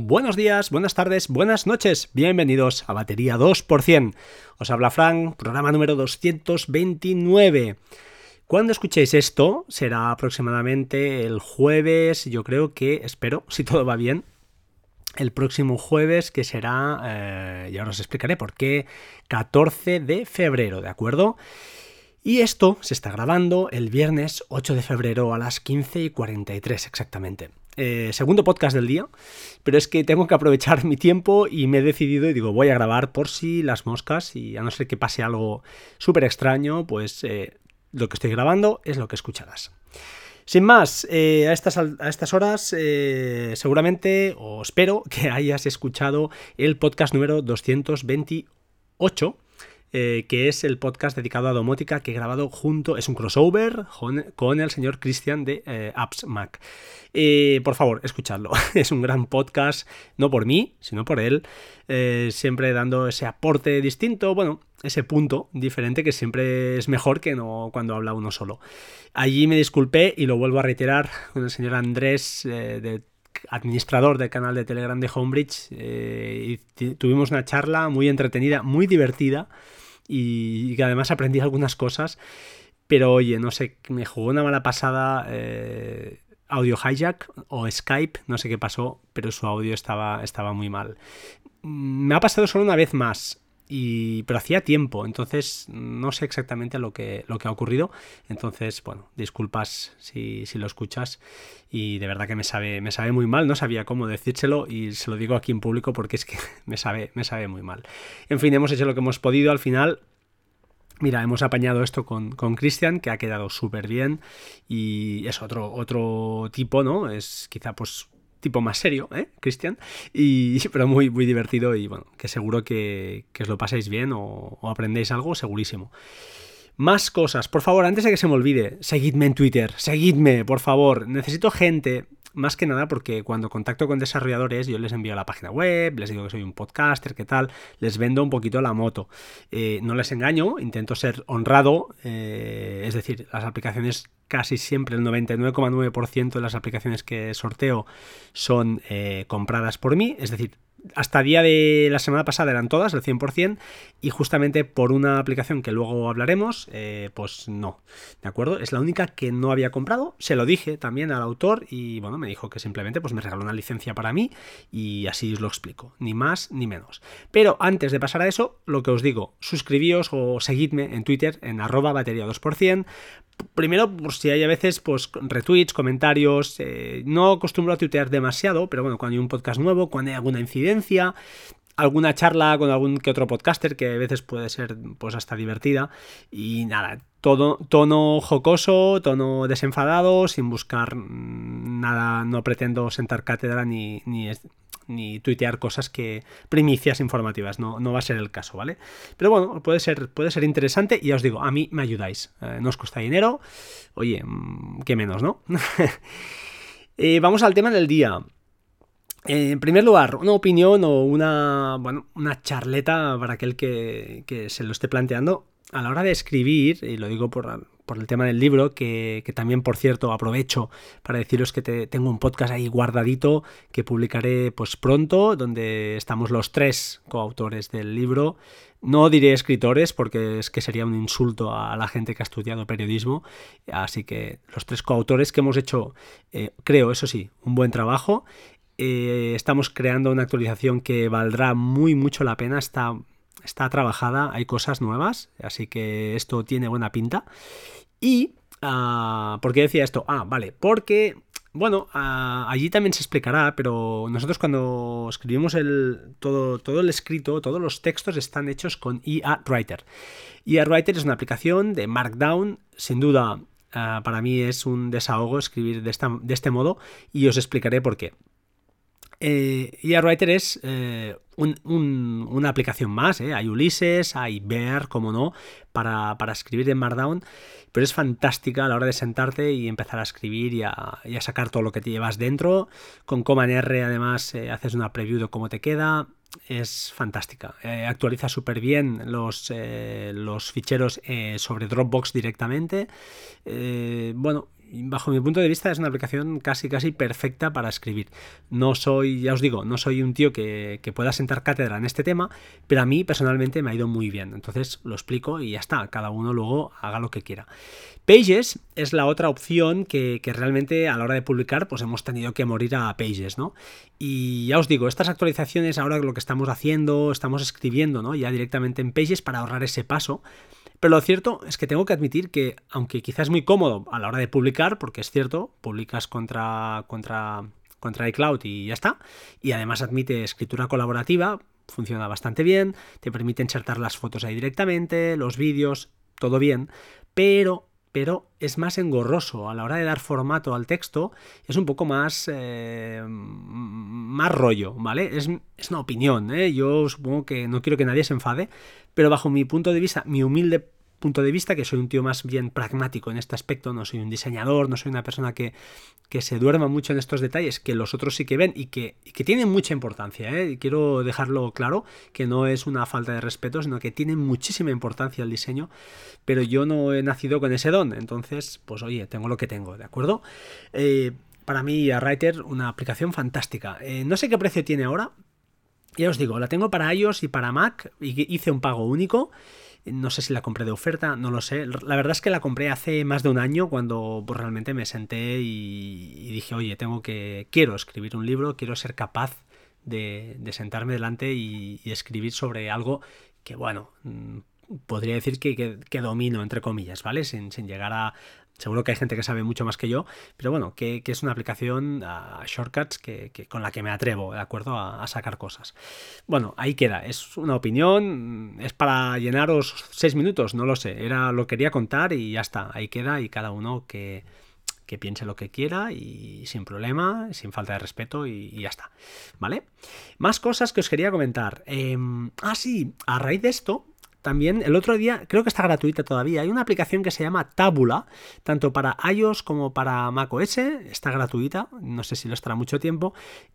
Buenos días, buenas tardes, buenas noches, bienvenidos a Batería 2%. Os habla Frank, programa número 229. Cuando escuchéis esto, será aproximadamente el jueves, yo creo que, espero, si todo va bien, el próximo jueves, que será, eh, y ahora os explicaré por qué, 14 de febrero, ¿de acuerdo? Y esto se está grabando el viernes 8 de febrero a las 15 y 43 exactamente. Eh, segundo podcast del día, pero es que tengo que aprovechar mi tiempo y me he decidido y digo, voy a grabar por si las moscas y a no ser que pase algo súper extraño, pues eh, lo que estoy grabando es lo que escucharás. Sin más, eh, a, estas, a, estas, horas seguramente o espero que hayas escuchado el podcast número 228 eh, que es el podcast dedicado a domótica que he grabado junto, es un crossover con, el señor Cristian de eh, Apps Mac. Eh, por favor, escuchadlo. es un gran podcast, no por mí, sino por él, siempre dando ese aporte distinto, bueno, ese punto diferente que siempre es mejor que no cuando habla uno solo. Allí me disculpé y lo vuelvo a reiterar con el señor Andrés de administrador del canal de Telegram de Homebridge y tuvimos una charla muy entretenida, muy divertida y que además aprendí algunas cosas. Pero oye, no sé, me jugó una mala pasada eh, Audio Hijack o Skype, no sé qué pasó, pero su audio estaba, estaba muy mal. Me ha pasado solo una vez más, y, pero hacía tiempo, entonces no sé exactamente lo que, lo que ha ocurrido. Entonces, bueno, disculpas si, si, lo escuchas y de verdad que me sabe, me sabe muy mal, no sabía cómo decírselo y se lo digo aquí en público porque es que me sabe, me sabe muy mal. En fin, hemos hecho lo que hemos podido al final. Mira, hemos apañado esto con Cristian, que ha quedado súper bien. Y es otro, otro tipo, ¿no? Es quizá pues tipo más serio, ¿eh, Cristian? Y, pero muy, muy divertido y bueno, que seguro que, os lo pasáis bien o, o, aprendéis algo, segurísimo. Más cosas, por favor, antes de que se me olvide, seguidme en Twitter, seguidme, por favor. Necesito gente más que nada porque cuando contacto con desarrolladores yo les envío la página web, les digo que soy un podcaster, qué tal, les vendo un poquito la moto. Eh, no les engaño, intento ser honrado, eh, es decir, las aplicaciones casi siempre, el 99,9% de las aplicaciones que sorteo son eh, compradas por mí, es decir, hasta día de la semana pasada eran todas, el 100%, y justamente por una aplicación que luego hablaremos, eh, pues no, ¿de acuerdo? Es la única que no había comprado, se lo dije también al autor y bueno, me dijo que simplemente pues me regaló una licencia para mí y así os lo explico, ni más ni menos. Pero antes de pasar a eso, lo que os digo, suscribíos o seguidme en Twitter en arroba batería 2%, primero, por si hay a veces, pues retweets, comentarios. Eh, no acostumbro a tuitear demasiado, pero bueno, cuando hay un podcast nuevo, cuando hay alguna incidencia, alguna charla con algún que otro podcaster que a veces puede ser pues hasta divertida. Y nada, todo, tono jocoso, tono desenfadado, sin buscar nada, no pretendo sentar cátedra ni, ni, ni tuitear cosas que. primicias informativas, no, no va a ser el caso, ¿vale? Pero bueno, puede ser, puede ser interesante y ya os digo, a mí me ayudáis. Eh, no os cuesta dinero, oye, mm, qué menos, ¿no? Eh, vamos al tema del día. En primer lugar, una opinión o una, bueno, una charleta para aquel que, que se lo esté planteando a la hora de escribir, y lo digo por, por el tema del libro, que, también, por cierto, aprovecho para deciros que te, tengo un podcast ahí guardadito que publicaré pues pronto, donde estamos los tres coautores del libro. No diré escritores porque es que sería un insulto a la gente que ha estudiado periodismo, así que los tres coautores que hemos hecho, eh, creo, eso sí, un buen trabajo. Eh, estamos creando una actualización que valdrá muy mucho la pena, está está trabajada, hay cosas nuevas, así que esto tiene buena pinta. Y, uh, ¿por qué decía esto? Ah, vale, porque, bueno, ah, allí también se explicará, pero nosotros cuando escribimos el, todo, todo el escrito, todos los textos están hechos con IA Writer. IA Writer es una aplicación de Markdown, sin duda. Ah, para mí es un desahogo escribir de, esta, de este modo y os explicaré por qué. Eh, Writer es eh, una aplicación más, ¿eh? hay Ulises, hay Bear, como no, para, escribir en Markdown, pero es fantástica a la hora de sentarte y empezar a escribir y a, sacar todo lo que te llevas dentro. Con Command R además eh, haces una preview de cómo te queda, es fantástica. Actualiza súper bien los, los ficheros sobre Dropbox directamente. bueno, bajo mi punto de vista es una aplicación casi casi perfecta para escribir. No soy, ya os digo, no soy un tío que, pueda sentar cátedra en este tema, pero a mí personalmente me ha ido muy bien. Entonces lo explico y ya está, cada uno luego haga lo que quiera. Pages es la otra opción que, que, realmente a la hora de publicar pues hemos tenido que morir a Pages, ¿no? Y ya os digo, estas actualizaciones ahora lo que estamos haciendo, estamos escribiendo, ¿no? Ya directamente en Pages para ahorrar ese paso. Pero lo cierto es que tengo que admitir que, aunque quizás es muy cómodo a la hora de publicar, porque es cierto, publicas contra, contra, contra iCloud y ya está, y además admite escritura colaborativa, funciona bastante bien, te permite insertar las fotos ahí directamente, los vídeos, todo bien, pero pero es más engorroso a la hora de dar formato al texto, es un poco más, eh, más rollo, ¿vale? Es, una opinión, ¿eh? yo supongo que no quiero que nadie se enfade, pero bajo mi punto de vista, mi humilde punto de vista, que soy un tío más bien pragmático en este aspecto, no soy un diseñador, no soy una persona que, que se duerma mucho en estos detalles, que los otros sí que ven y que, que tienen mucha importancia. ¿eh? quiero dejarlo claro, que no es una falta de respeto, sino que tiene muchísima importancia el diseño, pero yo no he nacido con ese don, entonces, pues oye, tengo lo que tengo, ¿de acuerdo? Eh, para mí, a Writer, una aplicación fantástica. Eh, no sé qué precio tiene ahora. Ya os digo, la tengo para iOS y para Mac y hice un pago único. No sé si la compré de oferta, no lo sé. La verdad es que la compré hace más de un año cuando pues, realmente me senté y, dije, oye, tengo que. quiero escribir un libro, quiero ser capaz de, sentarme delante y, escribir sobre algo que, bueno, mm, podría decir que, que, domino, entre comillas, ¿vale? sin llegar a, Seguro que hay gente que sabe mucho más que yo, pero bueno, que, es una aplicación a shortcuts que, con la que me atrevo, ¿de acuerdo? A, sacar cosas. Bueno, ahí queda. Es una opinión, es para llenaros seis minutos, no lo sé. Era lo quería contar y ya está. Ahí queda y cada uno que, piense lo que quiera y sin problema, sin falta de respeto y, ya está. ¿Vale? Más cosas que os quería comentar. Em, ah, sí, a raíz de esto, también el otro día, creo que está gratuita todavía, hay una aplicación que se llama Tabula, tanto para iOS como para macOS, está gratuita, no sé si lo estará mucho tiempo,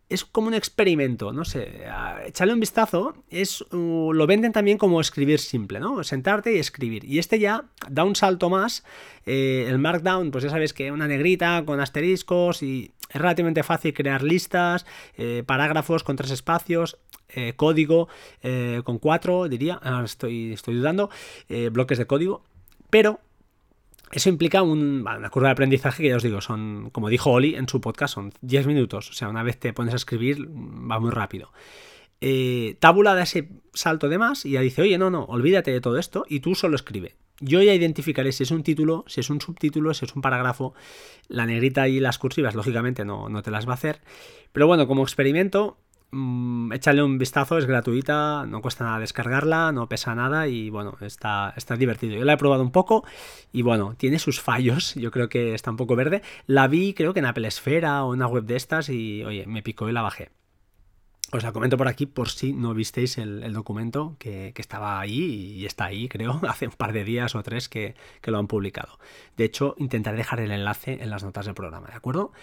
es como un experimento, no sé, échale un vistazo, es, uh, lo venden también como escribir simple, ¿no? Sentarte y escribir. Y este ya da un salto más, eh, el Markdown, pues ya sabes que una negrita con asteriscos y es relativamente fácil crear listas, eh, parágrafos con tres espacios, eh, código eh, con cuatro, diría, estoy, estoy dudando, eh, bloques de código, pero eso implica una curva de aprendizaje que ya os digo, son, como dijo Oli en su podcast, son 10 minutos, o sea, una vez te pones a escribir va muy rápido. Eh, Tábula da ese salto de más y ya dice, oye, no, no, olvídate de todo esto y tú solo escribe. Yo ya identificaré si es un título, si es un subtítulo, si es un parágrafo. La negrita y las cursivas, lógicamente, no, no te las va a hacer. Pero bueno, como experimento, Mm, échale un vistazo, es gratuita, no cuesta nada descargarla, no pesa nada y bueno, está, está divertido. Yo la he probado un poco y bueno, tiene sus fallos, yo creo que está un poco verde. La vi creo que en Apple Esfera o una web de estas y oye, me picó y la bajé. Os la comento por aquí por si no visteis el, documento que, estaba ahí y está ahí, creo, hace un par de días o tres que, lo han publicado. De hecho, intentaré dejar el enlace en las notas del programa, ¿de acuerdo?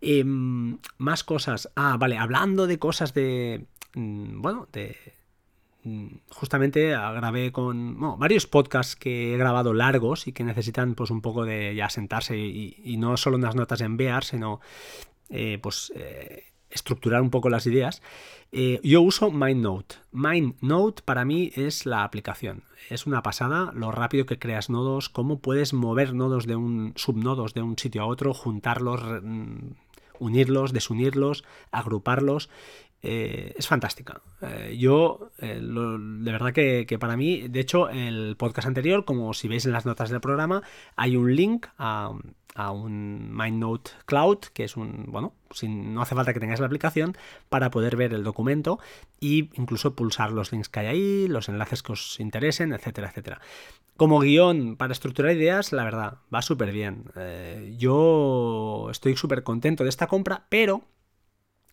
Em, más cosas. Ah, vale, hablando de cosas de... Mm, bueno, de... Mm, justamente grabé con varios podcasts que he grabado largos y que necesitan pues un poco de ya sentarse y, no solo unas notas en Bear, sino eh, pues eh, estructurar un poco las ideas. Eh, yo uso MindNote. MindNote para mí es la aplicación. Es una pasada lo rápido que creas nodos, cómo puedes mover nodos de un subnodos de un sitio a otro, juntarlos, mm, unirlos, desunirlos, agruparlos. Eh, es fantástica. Eh, yo, de verdad que, que, para mí, de hecho, el podcast anterior, como si veis en las notas del programa, hay un link a, a un MindNote Cloud, que es un, bueno, no hace falta que tengáis la aplicación para poder ver el documento e incluso pulsar los links que hay ahí, los enlaces que os interesen, etcétera, etcétera. Como guion para estructurar ideas, la verdad, va súper bien. Eh, yo estoy súper contento de esta compra, pero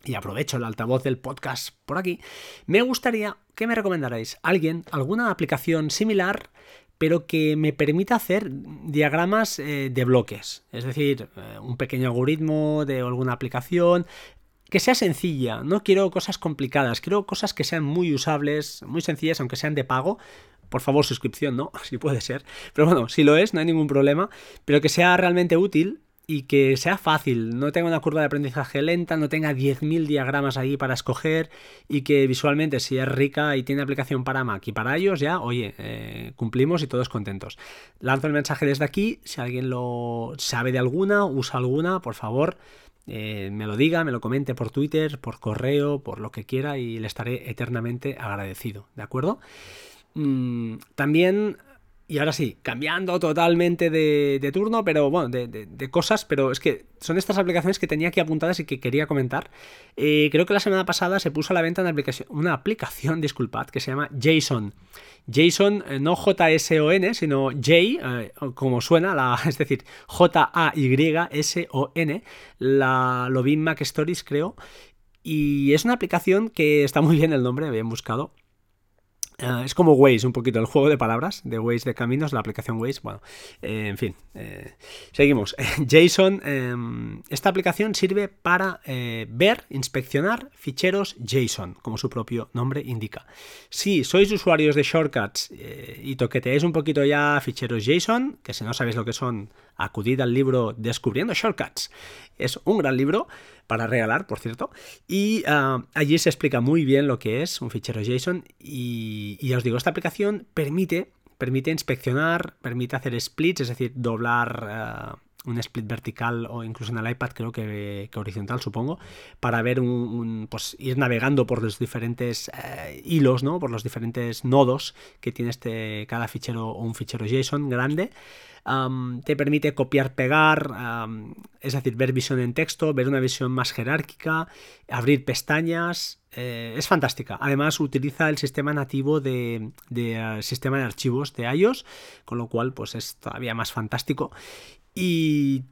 y aprovecho el altavoz del podcast por aquí, me gustaría que me recomendarais alguien, alguna aplicación similar pero que me permita hacer diagramas eh, de bloques, es decir, eh, un pequeño algoritmo de alguna aplicación que sea sencilla, no quiero cosas complicadas, quiero cosas que sean muy usables, muy sencillas, aunque sean de pago. Por favor, suscripción, ¿no? Si puede ser. Pero bueno, si lo es, no hay ningún problema. Pero que sea realmente útil y que sea fácil, no tenga una curva de aprendizaje lenta, no tenga 10.000 diagramas ahí para escoger y que visualmente si es rica y tiene aplicación para Mac y para ellos ya, oye, eh, cumplimos y todos contentos. Lanzo el mensaje desde aquí, si alguien lo sabe de alguna, usa alguna, por favor, eh, me lo diga, me lo comente por Twitter, por correo, por lo que quiera y le estaré eternamente agradecido, ¿de acuerdo? Mm, también y ahora sí, cambiando totalmente de, turno, pero bueno, de, cosas, pero es que son estas aplicaciones que tenía aquí apuntadas y que quería comentar. Eh, creo que la semana pasada se puso a la venta una aplicación, una aplicación disculpad, que se llama JSON. JSON, eh, no J-S-O-N, sino J, eh, como suena, es decir, J-A-Y-S-O-N, la, lo vi en Mac Stories, creo. Y es una aplicación que está muy bien el nombre, bien buscado Ah, es como Waze, un poquito, el juego de palabras de Waze de caminos, la aplicación Waze. Bueno, eh, en fin, eh, seguimos. JSON, em, esta aplicación sirve para eh, ver, inspeccionar ficheros JSON, como su propio nombre indica. Si sois usuarios de shortcuts y toqueteáis un poquito ya ficheros JSON, que si no sabéis lo que son, acudid al libro Descubriendo Shortcuts. Es un gran libro para regalar, por cierto. Y ah, allí se explica muy bien lo que es un fichero JSON. Y, ya os digo, esta aplicación permite, permite inspeccionar, permite hacer splits, es decir, doblar. Ah, un split vertical o incluso en el iPad creo que, horizontal supongo para ver un, pues ir navegando por los diferentes eh, hilos no por los diferentes nodos que tiene este cada fichero o un fichero JSON grande te permite copiar, pegar, es decir, ver visión en texto, ver una visión más jerárquica, abrir pestañas. Eh, es fantástica. Además, utiliza el sistema nativo de, eh, sistema de archivos de iOS, con lo cual, pues es todavía más fantástico. Y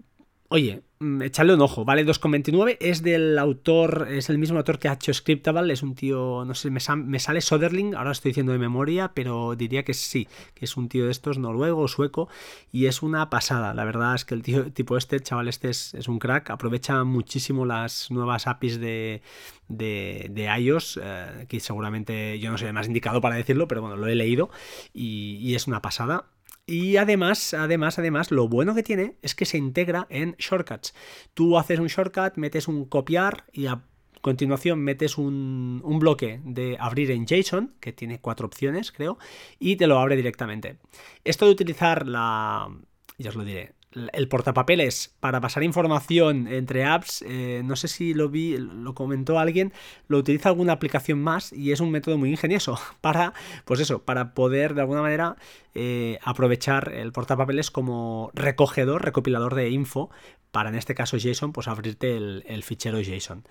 Oye, mm, echarle un ojo, ¿vale? 2,29 es del autor, es el mismo autor que ha hecho Scriptable, es un tío, no sé, me, sale Soderling, ahora estoy diciendo de memoria, pero diría que sí, que es un tío de estos noruego, sueco, y es una pasada. La verdad es que el tío, tipo este, chaval este es, un crack, aprovecha muchísimo las nuevas APIs de, de, iOS, eh, que seguramente yo no soy el más indicado para decirlo, pero bueno, lo he leído y es una pasada. Y además, además, además, lo bueno que tiene es que se integra en shortcuts. Tú haces un shortcut, metes un copiar y a continuación metes un, un, bloque de abrir en JSON, que tiene cuatro opciones, creo, y te lo abre directamente. Esto de utilizar la... Ya os lo diré, el portapapeles para pasar información entre apps, eh, no sé si lo vi, lo comentó alguien, lo utiliza alguna aplicación más y es un método muy ingenioso para, pues eso, para poder de alguna manera eh, aprovechar el portapapeles como recogedor, recopilador de info para en este caso JSON, pues abrirte el, el fichero JSON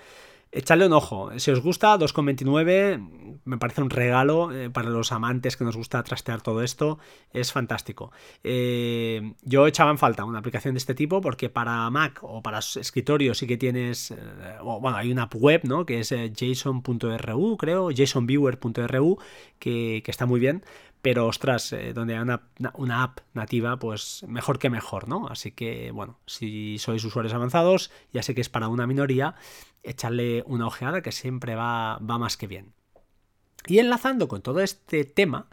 echadle un ojo. Si os gusta, 2,29 me parece un regalo eh, para los amantes que nos gusta trastear todo esto. Es fantástico. Eh, yo echaba en falta una aplicación de este tipo porque para Mac o para escritorio sí que tienes, eh, bueno, hay una app web, ¿no? Que es json.ru, creo, jasonviewer.ru, que, que está muy bien pero ostras, donde hay una, una, app nativa, pues mejor que mejor, ¿no? Así que, bueno, si sois usuarios avanzados, ya sé que es para una minoría, echarle una ojeada que siempre va, va más que bien. Y enlazando con todo este tema,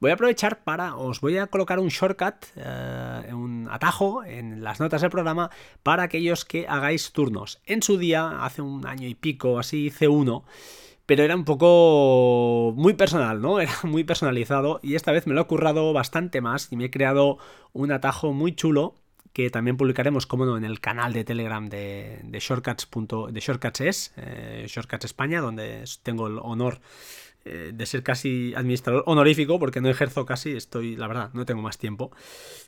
voy a aprovechar para, os voy a colocar un shortcut, eh, un atajo en las notas del programa para aquellos que hagáis turnos. En su día, hace un año y pico, así hice uno, pero era un poco muy personal, ¿no? Era muy personalizado y esta vez me lo he currado bastante más y me he creado un atajo muy chulo que también publicaremos, como no, en el canal de Telegram de, de Shortcuts. de Shortcuts es, eh, Shortcuts España, donde tengo el honor eh, de ser casi administrador honorífico, porque no ejerzo casi, estoy, la verdad, no tengo más tiempo,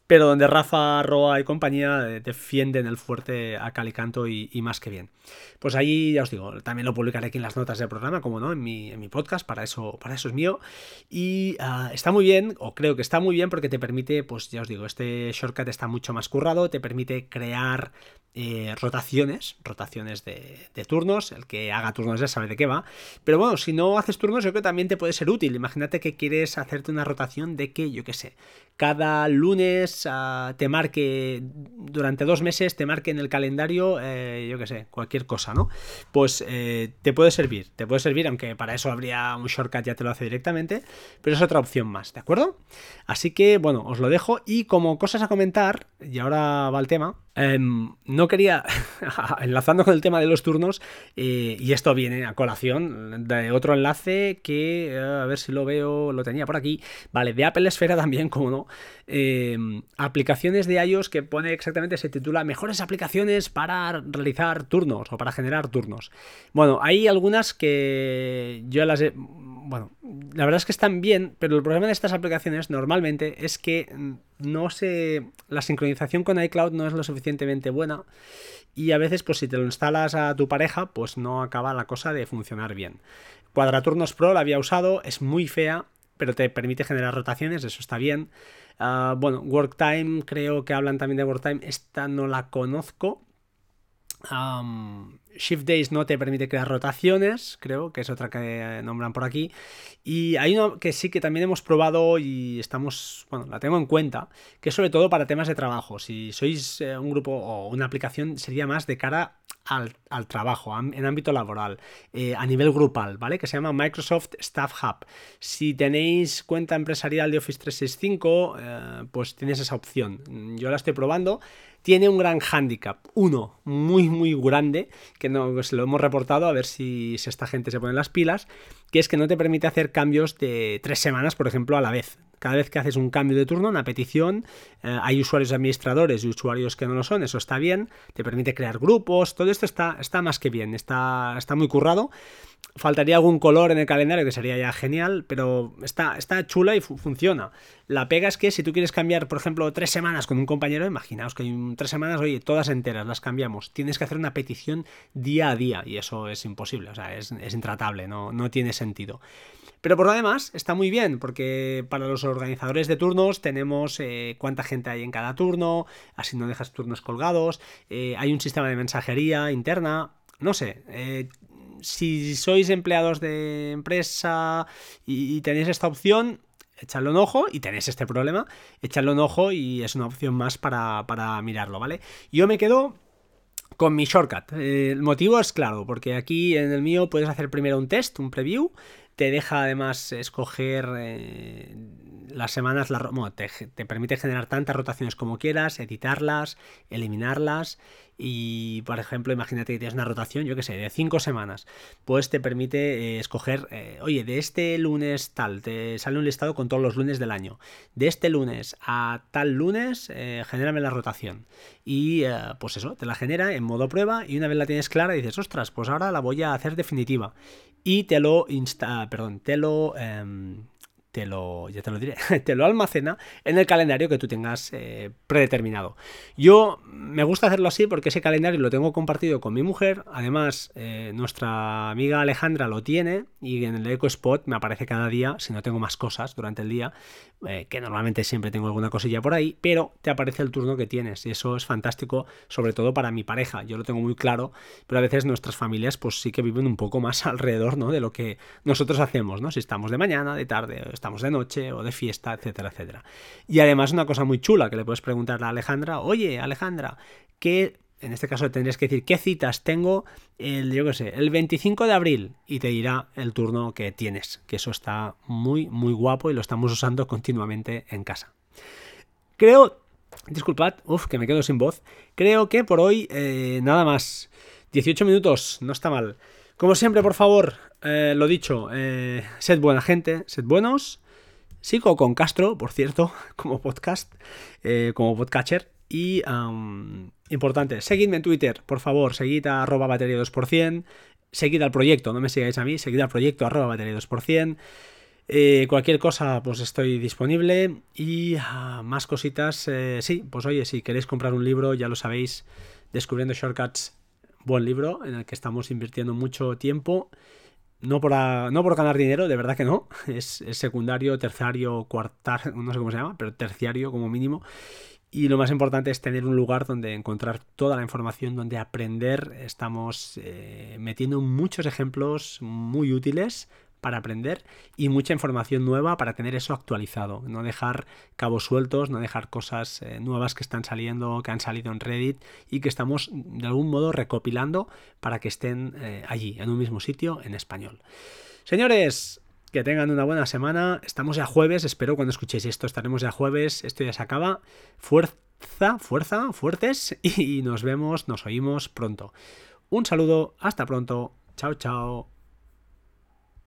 pero donde Rafa, Roa y compañía eh, defienden el fuerte a Calicanto y, y más que bien. Pues ahí ya os digo, también lo publicaré aquí en las notas del programa, como no, en mi, en mi podcast, para eso, para eso es mío. Y ah, está muy bien, o creo que está muy bien, porque te permite, pues ya os digo, este shortcut está mucho más currado, te permite crear eh, rotaciones, rotaciones de, turnos, el que haga turnos ya sabe de qué va, pero bueno, si no haces turnos yo creo que también te puede ser útil, imagínate que quieres hacerte una rotación de que, yo qué sé, cada lunes ah, te marque, durante dos meses te marque en el calendario, eh, yo qué sé, cualquier cosa, ¿no? Pues eh, te puede servir, te puede servir, aunque para eso habría un shortcut, ya te lo hace directamente, pero es otra opción más, ¿de acuerdo? Así que, bueno, os lo dejo y como cosas a comentar, y ahora va el tema, Em, no quería, enlazando con el tema de los turnos, eh, y esto viene a colación de otro enlace que, eh, a ver si lo veo, lo tenía por aquí, vale, de Apple Esfera también, como no, em, aplicaciones de iOS que pone exactamente, se titula Mejores aplicaciones para realizar turnos o para generar turnos. Bueno, hay algunas que yo las he bueno, la verdad es que están bien, pero el problema de estas aplicaciones normalmente es que no se. La sincronización con iCloud no es lo suficientemente buena. Y a veces, pues si te lo instalas a tu pareja, pues no acaba la cosa de funcionar bien. Cuadraturnos Pro la había usado, es muy fea, pero te permite generar rotaciones, eso está bien. Ah, bueno, WorkTime, creo que hablan también de WorkTime, esta no la conozco. Shift Days no te permite crear rotaciones, creo que es otra que nombran por aquí. Y hay una que sí que también hemos probado y estamos, bueno, la tengo en cuenta, que es sobre todo para temas de trabajo. Si sois eh, un grupo o una aplicación, sería más de cara al, trabajo, en ámbito laboral, eh, a nivel grupal, ¿vale? Que se llama Microsoft Staff Hub. Si tenéis cuenta empresarial de Office 365, eh, pues tienes esa opción. Yo la estoy probando tiene un gran hándicap, uno muy muy grande, que no, se lo hemos reportado a ver si, esta gente se pone las pilas, que es que no te permite hacer cambios de tres semanas, por ejemplo, a la vez. Cada vez que haces un cambio de turno, una petición, eh, hay usuarios administradores y usuarios que no lo son, eso está bien, te permite crear grupos, todo esto está, está más que bien, está, está muy currado. Faltaría algún color en el calendario que sería ya genial, pero está, está chula y funciona. La pega es que si tú quieres cambiar, por ejemplo, tres semanas con un compañero, imaginaos que hay tres semanas, oye, todas enteras las cambiamos. Tienes que hacer una petición día a día y eso es imposible, o sea, es, intratable, no, no tiene sentido. Pero por lo demás está muy bien, porque para los organizadores de turnos tenemos eh, cuánta gente hay en cada turno, así no dejas turnos colgados, eh, hay un sistema de mensajería interna, no sé, eh, si sois empleados de empresa y, tenéis esta opción, echadle un ojo y tenéis este problema, echadle un ojo y es una opción más para, mirarlo, ¿vale? Yo me quedo con mi shortcut. El motivo es claro, porque aquí en el mío puedes hacer primero un test, un preview, te deja además escoger eh, las semanas, la, te, permite generar tantas rotaciones como quieras, editarlas, eliminarlas y, por ejemplo, imagínate que tienes una rotación, yo que sé, de cinco semanas, pues te permite eh, escoger, eh, oye, de este lunes tal, te sale un listado con todos los lunes del año. De este lunes a tal lunes, eh, genérame la rotación. Y pues eso, te la genera en modo prueba y una vez la tienes clara dices, ostras, pues ahora la voy a hacer definitiva. Y te lo insta, perdón, te lo... Te lo, ya te lo diré, te lo almacena en el calendario que tú tengas eh, predeterminado. Yo me gusta hacerlo así porque ese calendario lo tengo compartido con mi mujer, además eh, nuestra amiga Alejandra lo tiene y en el EcoSpot me aparece cada día, si no tengo más cosas durante el día, eh, que normalmente siempre tengo alguna cosilla por ahí, pero te aparece el turno que tienes y eso es fantástico, sobre todo para mi pareja, yo lo tengo muy claro, pero a veces nuestras familias pues sí que viven un poco más alrededor ¿no? de lo que nosotros hacemos, ¿no? si estamos de mañana, de tarde, estamos de noche o de fiesta, etcétera, etcétera. Y además una cosa muy chula que le puedes preguntar a Alejandra, oye Alejandra, ¿qué en este caso tendrías que decir qué citas tengo el, yo qué sé, el 25 de abril y te dirá el turno que tienes, que eso está muy, muy guapo y lo estamos usando continuamente en casa. Creo, disculpad, uff, que me quedo sin voz, creo que por hoy eh, nada más. 18 minutos, no está mal. Como siempre, por favor, eh, lo dicho, eh, sed buena gente, sed buenos. Sigo con Castro, por cierto, como podcast, eh, como podcatcher. Y importante, seguidme en Twitter, por favor, seguid a arroba batería 2%, seguid al proyecto, no me sigáis a mí, seguid al proyecto arroba batería 2%. cualquier cosa, pues estoy disponible. Y ah, más cositas, sí, pues oye, si queréis comprar un libro, ya lo sabéis, Descubriendo Shortcuts buen libro en el que estamos invirtiendo mucho tiempo. No por, no por ganar dinero, de verdad que no. Es, secundario, terciario, cuartar, no sé cómo se llama, pero terciario como mínimo. Y lo más importante es tener un lugar donde encontrar toda la información, donde aprender. Estamos eh, metiendo muchos ejemplos muy útiles para aprender y mucha información nueva para tener eso actualizado. No dejar cabos sueltos, no dejar cosas eh, nuevas que están saliendo, que han salido en Reddit y que estamos de algún modo recopilando para que estén eh, allí, en un mismo sitio, en español. Señores, que tengan una buena semana. Estamos ya jueves, espero cuando escuchéis esto estaremos ya jueves. Esto ya se acaba. Fuerza, fuerza, fuertes y nos vemos, nos oímos pronto. Un saludo, hasta pronto, chao, chao.